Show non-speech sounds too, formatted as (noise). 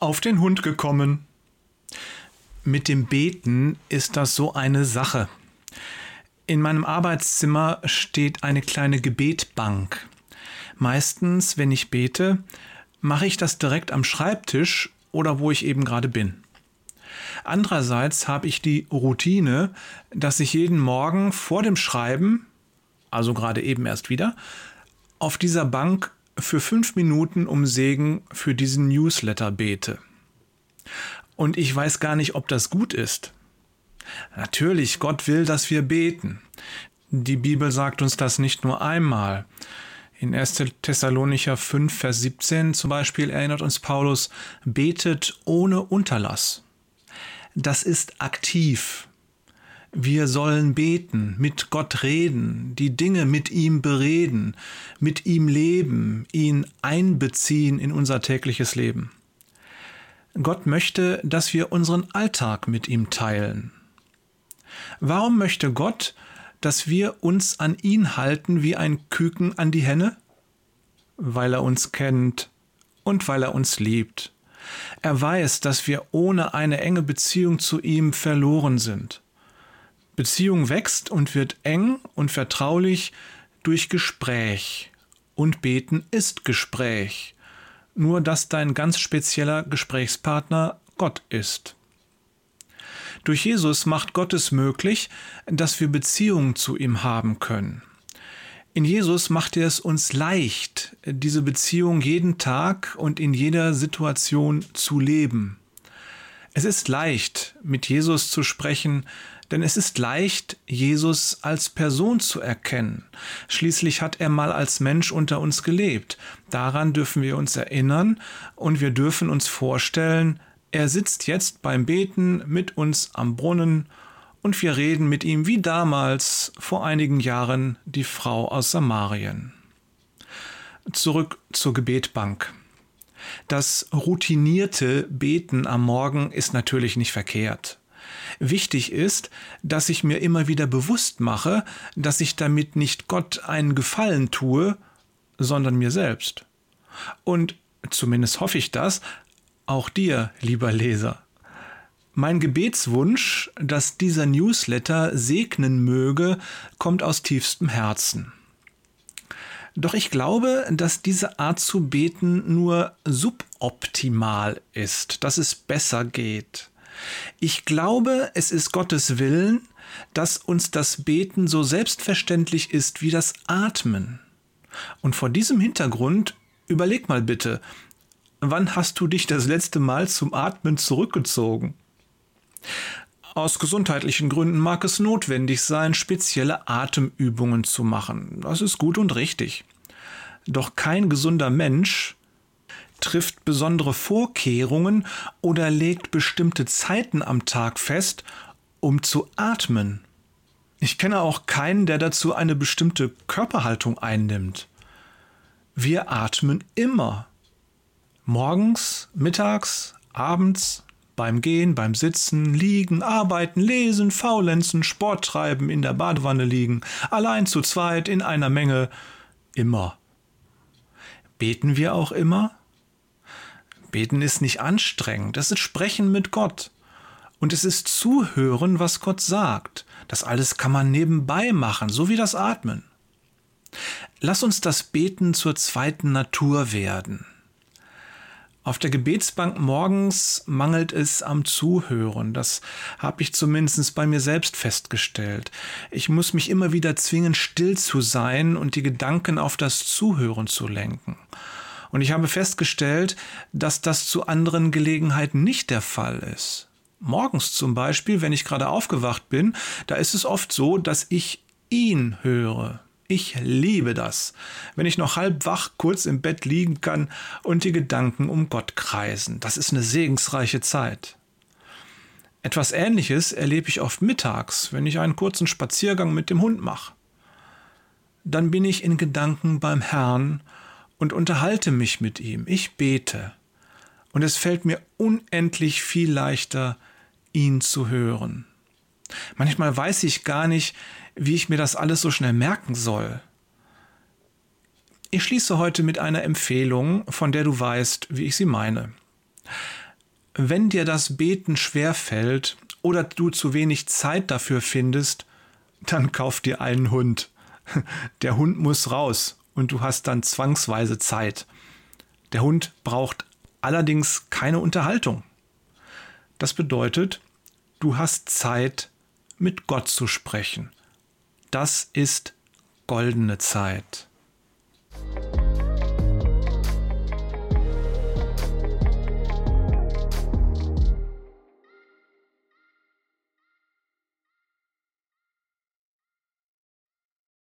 auf den Hund gekommen. Mit dem Beten ist das so eine Sache. In meinem Arbeitszimmer steht eine kleine Gebetbank. Meistens, wenn ich bete, mache ich das direkt am Schreibtisch oder wo ich eben gerade bin. Andererseits habe ich die Routine, dass ich jeden Morgen vor dem Schreiben, also gerade eben erst wieder, auf dieser Bank für fünf Minuten um Segen für diesen Newsletter bete. Und ich weiß gar nicht, ob das gut ist. Natürlich, Gott will, dass wir beten. Die Bibel sagt uns das nicht nur einmal. In 1. Thessalonicher 5, Vers 17 zum Beispiel erinnert uns Paulus, betet ohne Unterlass. Das ist aktiv. Wir sollen beten, mit Gott reden, die Dinge mit ihm bereden, mit ihm leben, ihn einbeziehen in unser tägliches Leben. Gott möchte, dass wir unseren Alltag mit ihm teilen. Warum möchte Gott, dass wir uns an ihn halten wie ein Küken an die Henne? Weil er uns kennt und weil er uns liebt. Er weiß, dass wir ohne eine enge Beziehung zu ihm verloren sind. Beziehung wächst und wird eng und vertraulich durch Gespräch. Und beten ist Gespräch. Nur dass dein ganz spezieller Gesprächspartner Gott ist. Durch Jesus macht Gott es möglich, dass wir Beziehungen zu ihm haben können. In Jesus macht er es uns leicht, diese Beziehung jeden Tag und in jeder Situation zu leben. Es ist leicht, mit Jesus zu sprechen, denn es ist leicht, Jesus als Person zu erkennen. Schließlich hat er mal als Mensch unter uns gelebt. Daran dürfen wir uns erinnern und wir dürfen uns vorstellen, er sitzt jetzt beim Beten mit uns am Brunnen und wir reden mit ihm wie damals vor einigen Jahren die Frau aus Samarien. Zurück zur Gebetbank. Das routinierte Beten am Morgen ist natürlich nicht verkehrt. Wichtig ist, dass ich mir immer wieder bewusst mache, dass ich damit nicht Gott einen Gefallen tue, sondern mir selbst. Und zumindest hoffe ich das, auch dir, lieber Leser. Mein Gebetswunsch, dass dieser Newsletter segnen möge, kommt aus tiefstem Herzen. Doch ich glaube, dass diese Art zu beten nur suboptimal ist, dass es besser geht. Ich glaube, es ist Gottes Willen, dass uns das Beten so selbstverständlich ist wie das Atmen. Und vor diesem Hintergrund überleg mal bitte, Wann hast du dich das letzte Mal zum Atmen zurückgezogen? Aus gesundheitlichen Gründen mag es notwendig sein, spezielle Atemübungen zu machen. Das ist gut und richtig. Doch kein gesunder Mensch trifft besondere Vorkehrungen oder legt bestimmte Zeiten am Tag fest, um zu atmen. Ich kenne auch keinen, der dazu eine bestimmte Körperhaltung einnimmt. Wir atmen immer. Morgens, mittags, abends, beim Gehen, beim Sitzen, Liegen, Arbeiten, Lesen, Faulenzen, Sport treiben, in der Badewanne liegen, allein zu zweit, in einer Menge, immer. Beten wir auch immer? Beten ist nicht anstrengend, es ist Sprechen mit Gott. Und es ist Zuhören, was Gott sagt. Das alles kann man nebenbei machen, so wie das Atmen. Lass uns das Beten zur zweiten Natur werden. Auf der Gebetsbank morgens mangelt es am Zuhören. Das habe ich zumindest bei mir selbst festgestellt. Ich muss mich immer wieder zwingen, still zu sein und die Gedanken auf das Zuhören zu lenken. Und ich habe festgestellt, dass das zu anderen Gelegenheiten nicht der Fall ist. Morgens zum Beispiel, wenn ich gerade aufgewacht bin, da ist es oft so, dass ich ihn höre, ich liebe das, wenn ich noch halb wach kurz im Bett liegen kann und die Gedanken um Gott kreisen. Das ist eine segensreiche Zeit. Etwas Ähnliches erlebe ich oft mittags, wenn ich einen kurzen Spaziergang mit dem Hund mache. Dann bin ich in Gedanken beim Herrn und unterhalte mich mit ihm. Ich bete. Und es fällt mir unendlich viel leichter, ihn zu hören. Manchmal weiß ich gar nicht, wie ich mir das alles so schnell merken soll. Ich schließe heute mit einer Empfehlung, von der du weißt, wie ich sie meine. Wenn dir das Beten schwer fällt oder du zu wenig Zeit dafür findest, dann kauf dir einen Hund. (laughs) Der Hund muss raus und du hast dann zwangsweise Zeit. Der Hund braucht allerdings keine Unterhaltung. Das bedeutet, du hast Zeit, mit Gott zu sprechen. Das ist goldene Zeit.